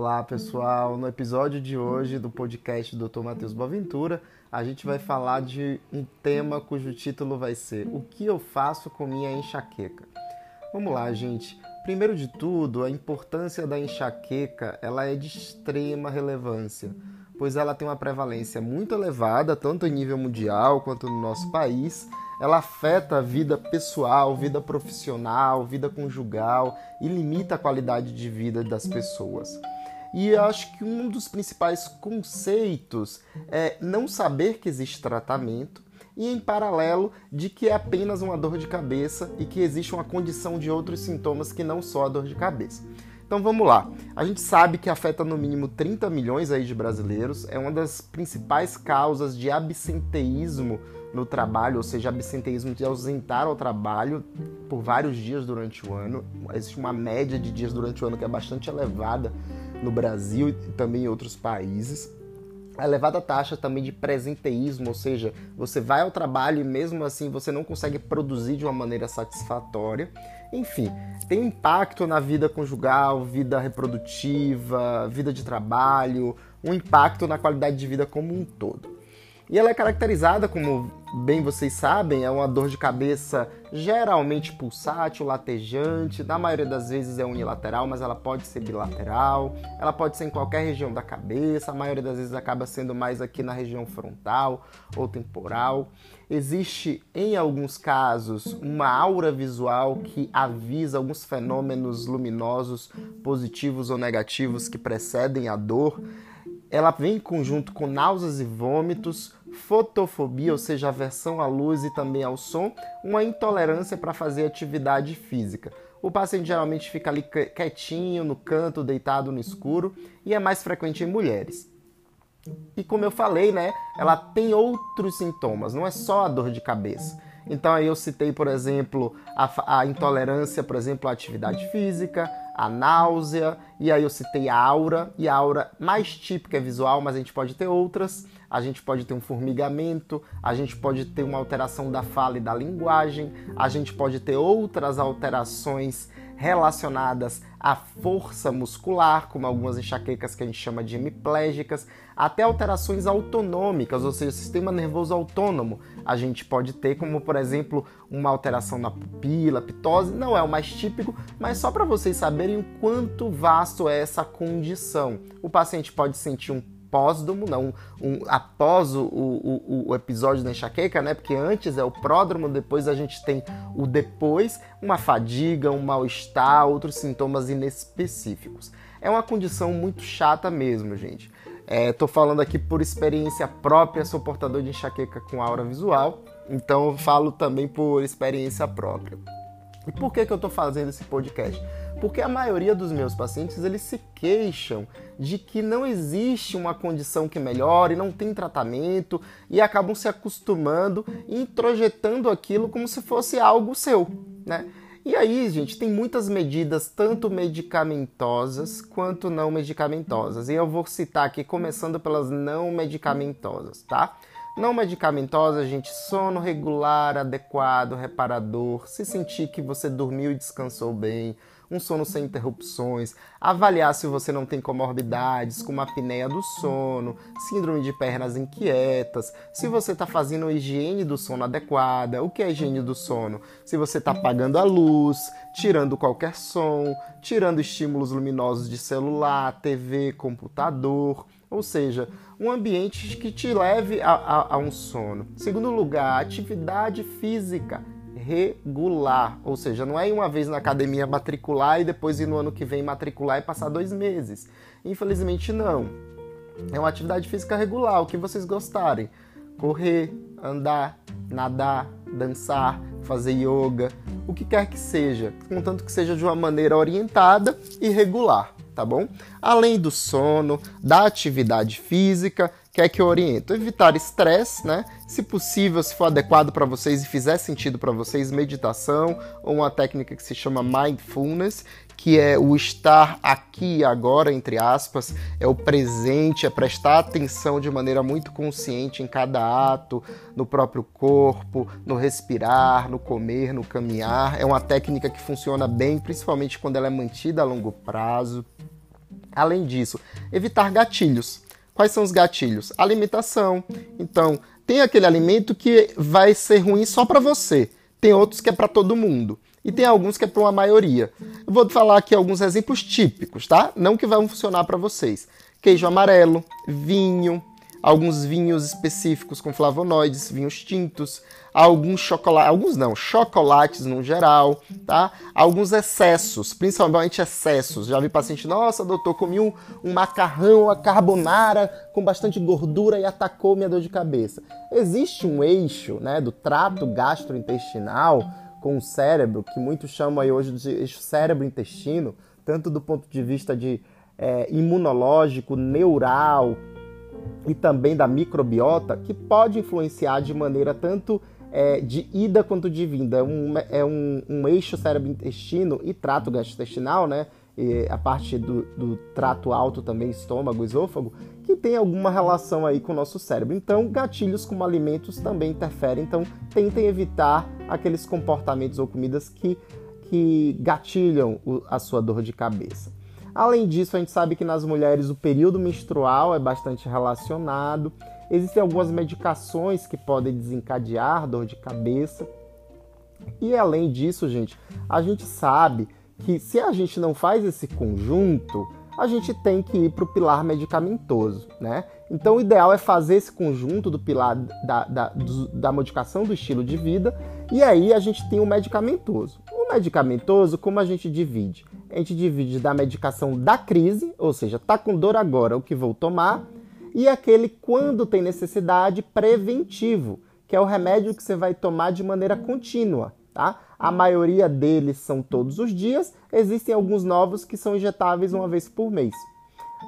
Olá pessoal, no episódio de hoje do podcast do Dr. Matheus Boaventura, a gente vai falar de um tema cujo título vai ser O que eu faço com minha enxaqueca? Vamos lá, gente. Primeiro de tudo, a importância da enxaqueca ela é de extrema relevância, pois ela tem uma prevalência muito elevada, tanto em nível mundial quanto no nosso país. Ela afeta a vida pessoal, vida profissional, vida conjugal e limita a qualidade de vida das pessoas. E eu acho que um dos principais conceitos é não saber que existe tratamento e em paralelo de que é apenas uma dor de cabeça e que existe uma condição de outros sintomas que não só a dor de cabeça. Então vamos lá. A gente sabe que afeta no mínimo 30 milhões aí de brasileiros, é uma das principais causas de absenteísmo no trabalho, ou seja, absenteísmo de ausentar ao trabalho por vários dias durante o ano. Existe uma média de dias durante o ano que é bastante elevada no Brasil e também em outros países. A elevada taxa também de presenteísmo, ou seja, você vai ao trabalho e mesmo assim você não consegue produzir de uma maneira satisfatória. Enfim, tem impacto na vida conjugal, vida reprodutiva, vida de trabalho, um impacto na qualidade de vida como um todo. E ela é caracterizada, como bem vocês sabem, é uma dor de cabeça geralmente pulsátil, latejante, na maioria das vezes é unilateral, mas ela pode ser bilateral, ela pode ser em qualquer região da cabeça, a maioria das vezes acaba sendo mais aqui na região frontal ou temporal. Existe, em alguns casos, uma aura visual que avisa alguns fenômenos luminosos positivos ou negativos que precedem a dor. Ela vem em conjunto com náuseas e vômitos, fotofobia, ou seja, aversão à luz e também ao som, uma intolerância para fazer atividade física. O paciente geralmente fica ali quietinho, no canto, deitado no escuro, e é mais frequente em mulheres. E como eu falei, né, ela tem outros sintomas, não é só a dor de cabeça. Então aí eu citei, por exemplo, a, a intolerância, por exemplo, à atividade física, a náusea, e aí eu citei a aura, e a aura mais típica é visual, mas a gente pode ter outras. A gente pode ter um formigamento, a gente pode ter uma alteração da fala e da linguagem, a gente pode ter outras alterações relacionadas à força muscular, como algumas enxaquecas que a gente chama de hemiplégicas, até alterações autonômicas, ou seja, sistema nervoso autônomo. A gente pode ter, como por exemplo, uma alteração na pupila, pitose, não é o mais típico, mas só para vocês saberem o quanto vasto é essa condição. O paciente pode sentir um pósdomo, não, um, após o, o, o, episódio da enxaqueca, né? Porque antes é o pródromo, depois a gente tem o depois, uma fadiga, um mal-estar, outros sintomas inespecíficos. É uma condição muito chata mesmo, gente. Estou é, falando aqui por experiência própria, sou portador de enxaqueca com aura visual, então falo também por experiência própria. E por que, que eu estou fazendo esse podcast? Porque a maioria dos meus pacientes eles se queixam de que não existe uma condição que melhore, não tem tratamento e acabam se acostumando e introjetando aquilo como se fosse algo seu, né? E aí, gente, tem muitas medidas, tanto medicamentosas quanto não medicamentosas. E eu vou citar aqui, começando pelas não medicamentosas, tá? Não medicamentosa, gente, sono regular, adequado, reparador, se sentir que você dormiu e descansou bem, um sono sem interrupções, avaliar se você não tem comorbidades como apneia do sono, síndrome de pernas inquietas, se você está fazendo a higiene do sono adequada. O que é higiene do sono? Se você está apagando a luz, tirando qualquer som, tirando estímulos luminosos de celular, TV, computador, ou seja, um ambiente que te leve a, a, a um sono. Segundo lugar, atividade física regular, ou seja, não é ir uma vez na academia matricular e depois ir no ano que vem matricular e passar dois meses. Infelizmente não. É uma atividade física regular, o que vocês gostarem. Correr, andar, nadar, dançar, fazer yoga, o que quer que seja, contanto que seja de uma maneira orientada e regular, tá bom? Além do sono, da atividade física, quer que eu oriento? Evitar estresse, né? Se possível, se for adequado para vocês e fizer sentido para vocês, meditação ou uma técnica que se chama mindfulness, que é o estar aqui agora, entre aspas, é o presente, é prestar atenção de maneira muito consciente em cada ato, no próprio corpo, no respirar, no comer, no caminhar. É uma técnica que funciona bem, principalmente quando ela é mantida a longo prazo. Além disso, evitar gatilhos. Quais são os gatilhos? Alimentação. Então, tem aquele alimento que vai ser ruim só para você. Tem outros que é para todo mundo. E tem alguns que é para uma maioria. Eu vou falar aqui alguns exemplos típicos, tá? Não que vão funcionar para vocês. Queijo amarelo, vinho, alguns vinhos específicos com flavonoides, vinhos tintos, alguns chocolates, alguns não, chocolates no geral, tá? Alguns excessos, principalmente excessos. Já vi paciente, nossa, doutor, comi um, um macarrão a carbonara com bastante gordura e atacou minha dor de cabeça. Existe um eixo, né, do trato gastrointestinal com o cérebro, que muitos chamam aí hoje de eixo cérebro-intestino, tanto do ponto de vista de é, imunológico, neural, e também da microbiota, que pode influenciar de maneira tanto é, de ida quanto de vinda. É um, é um, um eixo cérebro-intestino e trato gastrointestinal, né? E a parte do, do trato alto também, estômago, esôfago, que tem alguma relação aí com o nosso cérebro. Então, gatilhos como alimentos também interferem. Então, tentem evitar aqueles comportamentos ou comidas que, que gatilham a sua dor de cabeça. Além disso, a gente sabe que nas mulheres o período menstrual é bastante relacionado. Existem algumas medicações que podem desencadear dor de cabeça. E além disso, gente, a gente sabe que se a gente não faz esse conjunto, a gente tem que ir para o pilar medicamentoso, né? Então, o ideal é fazer esse conjunto do pilar da, da, da modificação do estilo de vida e aí a gente tem o medicamentoso. O medicamentoso, como a gente divide? A gente divide da medicação da crise, ou seja, tá com dor agora, o que vou tomar, e aquele quando tem necessidade preventivo, que é o remédio que você vai tomar de maneira contínua, tá? A maioria deles são todos os dias, existem alguns novos que são injetáveis uma vez por mês.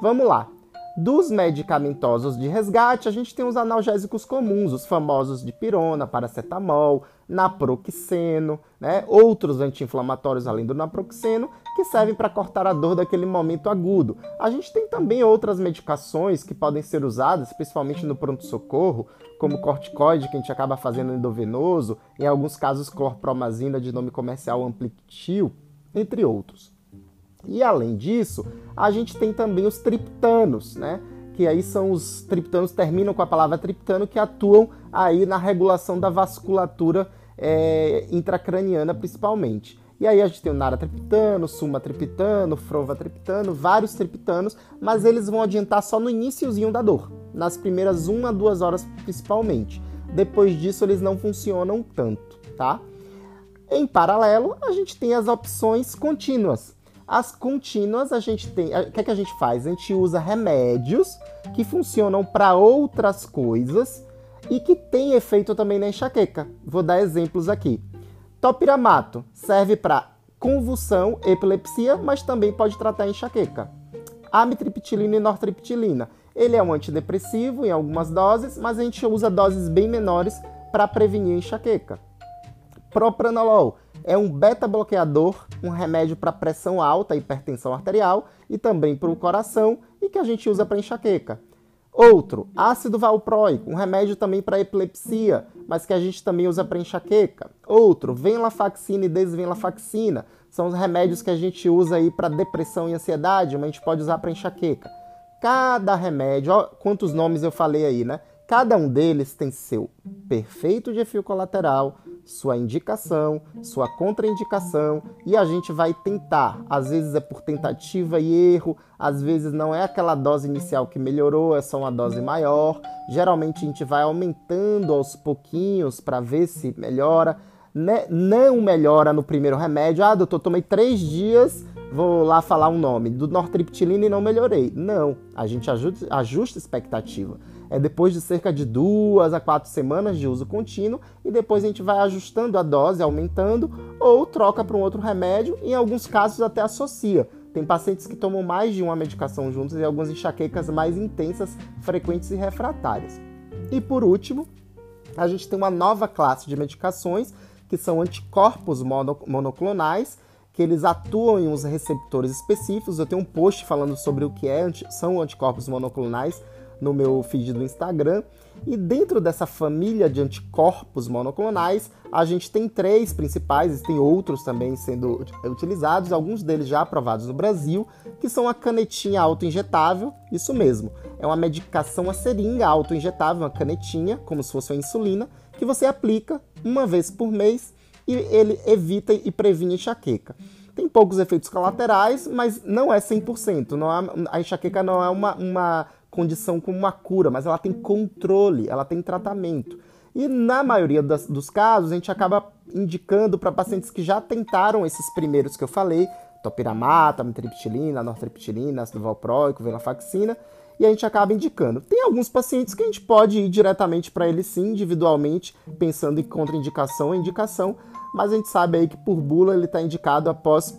Vamos lá. Dos medicamentosos de resgate, a gente tem os analgésicos comuns, os famosos de pirona, paracetamol, naproxeno, né? outros anti-inflamatórios além do naproxeno, que servem para cortar a dor daquele momento agudo. A gente tem também outras medicações que podem ser usadas, principalmente no pronto-socorro, como corticoide, que a gente acaba fazendo endovenoso, em alguns casos clorpromazina de nome comercial Amplitil, entre outros. E além disso, a gente tem também os triptanos, né? Que aí são os triptanos, terminam com a palavra triptano, que atuam aí na regulação da vasculatura é, intracraniana principalmente. E aí a gente tem o naratriptano, sumatriptano, frovatriptano, vários triptanos, mas eles vão adiantar só no iníciozinho da dor, nas primeiras uma a duas horas principalmente. Depois disso eles não funcionam tanto, tá? Em paralelo, a gente tem as opções contínuas, as contínuas a gente tem. O que, é que a gente faz? A gente usa remédios que funcionam para outras coisas e que tem efeito também na enxaqueca. Vou dar exemplos aqui. Topiramato serve para convulsão, epilepsia, mas também pode tratar enxaqueca. Amitriptilina e nortriptilina. Ele é um antidepressivo em algumas doses, mas a gente usa doses bem menores para prevenir enxaqueca. Propranolol é um beta-bloqueador, um remédio para pressão alta, hipertensão arterial e também para o coração e que a gente usa para enxaqueca. Outro, ácido valproico, um remédio também para epilepsia, mas que a gente também usa para enxaqueca. Outro, venlafaxina e desvenlafaxina, são os remédios que a gente usa aí para depressão e ansiedade, mas a gente pode usar para enxaqueca. Cada remédio, ó, quantos nomes eu falei aí, né? Cada um deles tem seu perfeito de efeito colateral, sua indicação, sua contraindicação e a gente vai tentar. Às vezes é por tentativa e erro, às vezes não é aquela dose inicial que melhorou, é só uma dose maior. Geralmente a gente vai aumentando aos pouquinhos para ver se melhora. Né? Não melhora no primeiro remédio. Ah, doutor, tomei três dias, vou lá falar um nome, do nortriptilina e não melhorei. Não, a gente ajusta, ajusta expectativa é depois de cerca de duas a quatro semanas de uso contínuo e depois a gente vai ajustando a dose, aumentando ou troca para um outro remédio. Em alguns casos até associa. Tem pacientes que tomam mais de uma medicação juntos e algumas enxaquecas mais intensas, frequentes e refratárias. E por último, a gente tem uma nova classe de medicações que são anticorpos monoclonais, que eles atuam em uns receptores específicos. Eu tenho um post falando sobre o que é, são anticorpos monoclonais no meu feed do Instagram. E dentro dessa família de anticorpos monoclonais, a gente tem três principais, tem outros também sendo utilizados, alguns deles já aprovados no Brasil, que são a canetinha autoinjetável, isso mesmo, é uma medicação a seringa autoinjetável, uma canetinha, como se fosse uma insulina, que você aplica uma vez por mês e ele evita e previne enxaqueca. Tem poucos efeitos colaterais, mas não é 100%. Não é, a enxaqueca não é uma, uma condição com uma cura, mas ela tem controle, ela tem tratamento. E na maioria das, dos casos, a gente acaba indicando para pacientes que já tentaram esses primeiros que eu falei, topiramata, mitriptilina, nortriptilina, ácido valproico, venlafaxina, e a gente acaba indicando. Tem alguns pacientes que a gente pode ir diretamente para eles sim, individualmente, pensando em contraindicação ou indicação, mas a gente sabe aí que por bula ele está indicado após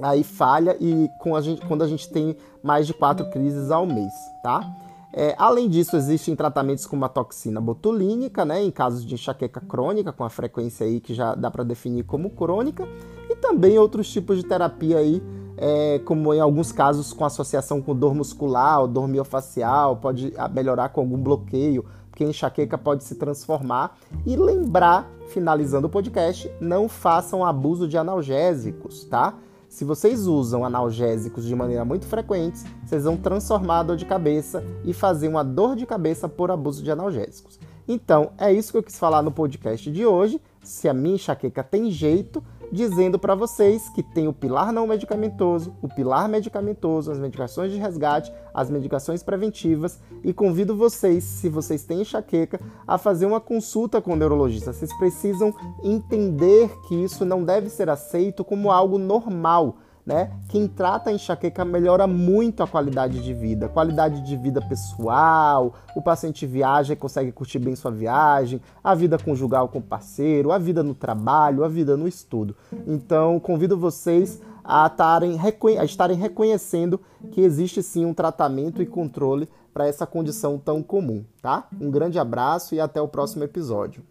aí falha e a gente, quando a gente tem mais de quatro crises ao mês, tá? É, além disso, existem tratamentos com uma toxina botulínica, né, em casos de enxaqueca crônica, com a frequência aí que já dá para definir como crônica, e também outros tipos de terapia aí, é, como em alguns casos com associação com dor muscular ou dor miofacial, pode melhorar com algum bloqueio, porque a enxaqueca pode se transformar. E lembrar, finalizando o podcast, não façam abuso de analgésicos, tá? Se vocês usam analgésicos de maneira muito frequente, vocês vão transformar a dor de cabeça e fazer uma dor de cabeça por abuso de analgésicos. Então, é isso que eu quis falar no podcast de hoje. Se a minha enxaqueca tem jeito, dizendo para vocês que tem o pilar não medicamentoso, o pilar medicamentoso, as medicações de resgate, as medicações preventivas e convido vocês, se vocês têm enxaqueca, a fazer uma consulta com o neurologista. Vocês precisam entender que isso não deve ser aceito como algo normal né? Quem trata a enxaqueca melhora muito a qualidade de vida, qualidade de vida pessoal, o paciente viaja e consegue curtir bem sua viagem, a vida conjugal com o parceiro, a vida no trabalho, a vida no estudo. Então, convido vocês a, tarem, a estarem reconhecendo que existe sim um tratamento e controle para essa condição tão comum, tá? Um grande abraço e até o próximo episódio.